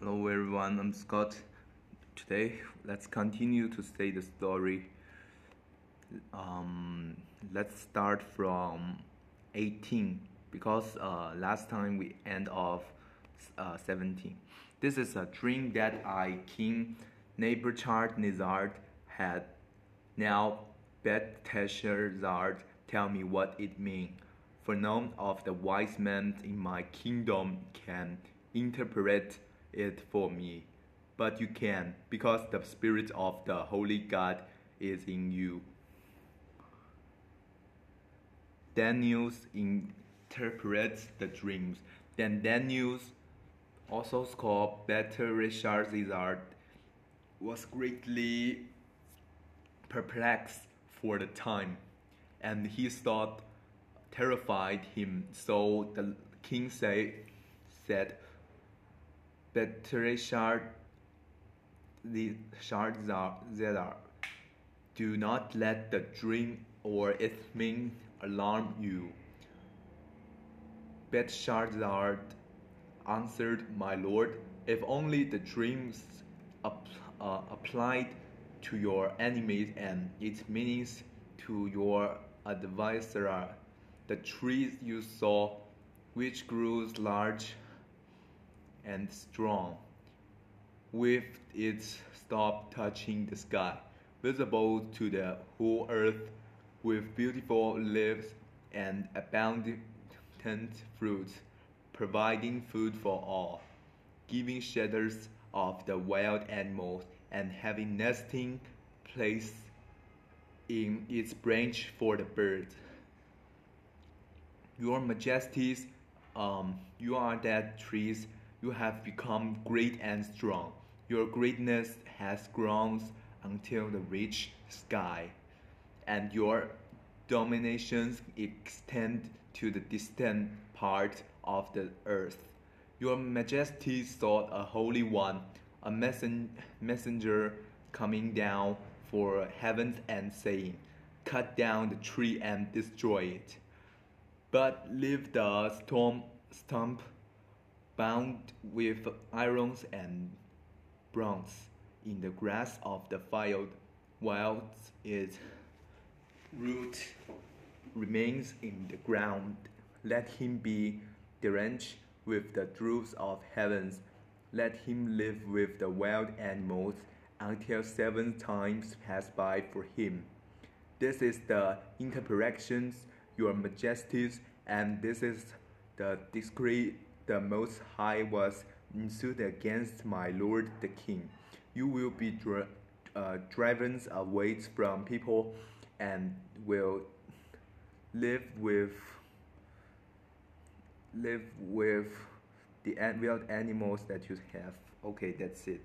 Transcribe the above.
Hello everyone, I'm Scott. Today, let's continue to say the story. Um, let's start from 18 because uh, last time we end off uh, 17. This is a dream that I, King Nebuchadnezzar, Nizard, had. Now, Belteshazzar, tell me what it means. For none of the wise men in my kingdom can interpret it for me. But you can, because the Spirit of the Holy God is in you. Daniel interprets the dreams. Then Daniel, also called Belteshazzar, was greatly perplexed for the time, and his thought terrified him. So the king say, said, Belteshazzar, do not let the dream or its meaning alarm you. Belteshazzar answered, My lord, if only the dreams uh, applied to your enemies and its meanings to your adversary. The trees you saw, which grew large and strong, with its top touching the sky, visible to the whole earth, with beautiful leaves and abundant fruits, providing food for all, giving shelters of the wild animals and having nesting place in its branch for the birds. Your majesties, um, you are that trees, you have become great and strong. Your greatness has grown until the rich sky, and your dominations extend to the distant part of the earth. Your majesty sought a holy one, a messen messenger coming down for heavens and saying, Cut down the tree and destroy it. But leave the storm stump bound with irons and bronze in the grass of the field, while its root remains in the ground. Let him be drenched with the dews of heavens. Let him live with the wild animals until seven times pass by for him. This is the interpretations, your majesties, and this is the decree the Most High was issued against my lord the king. You will be uh, driven away from people and will live with live with the wild animals that you have. Okay, that's it.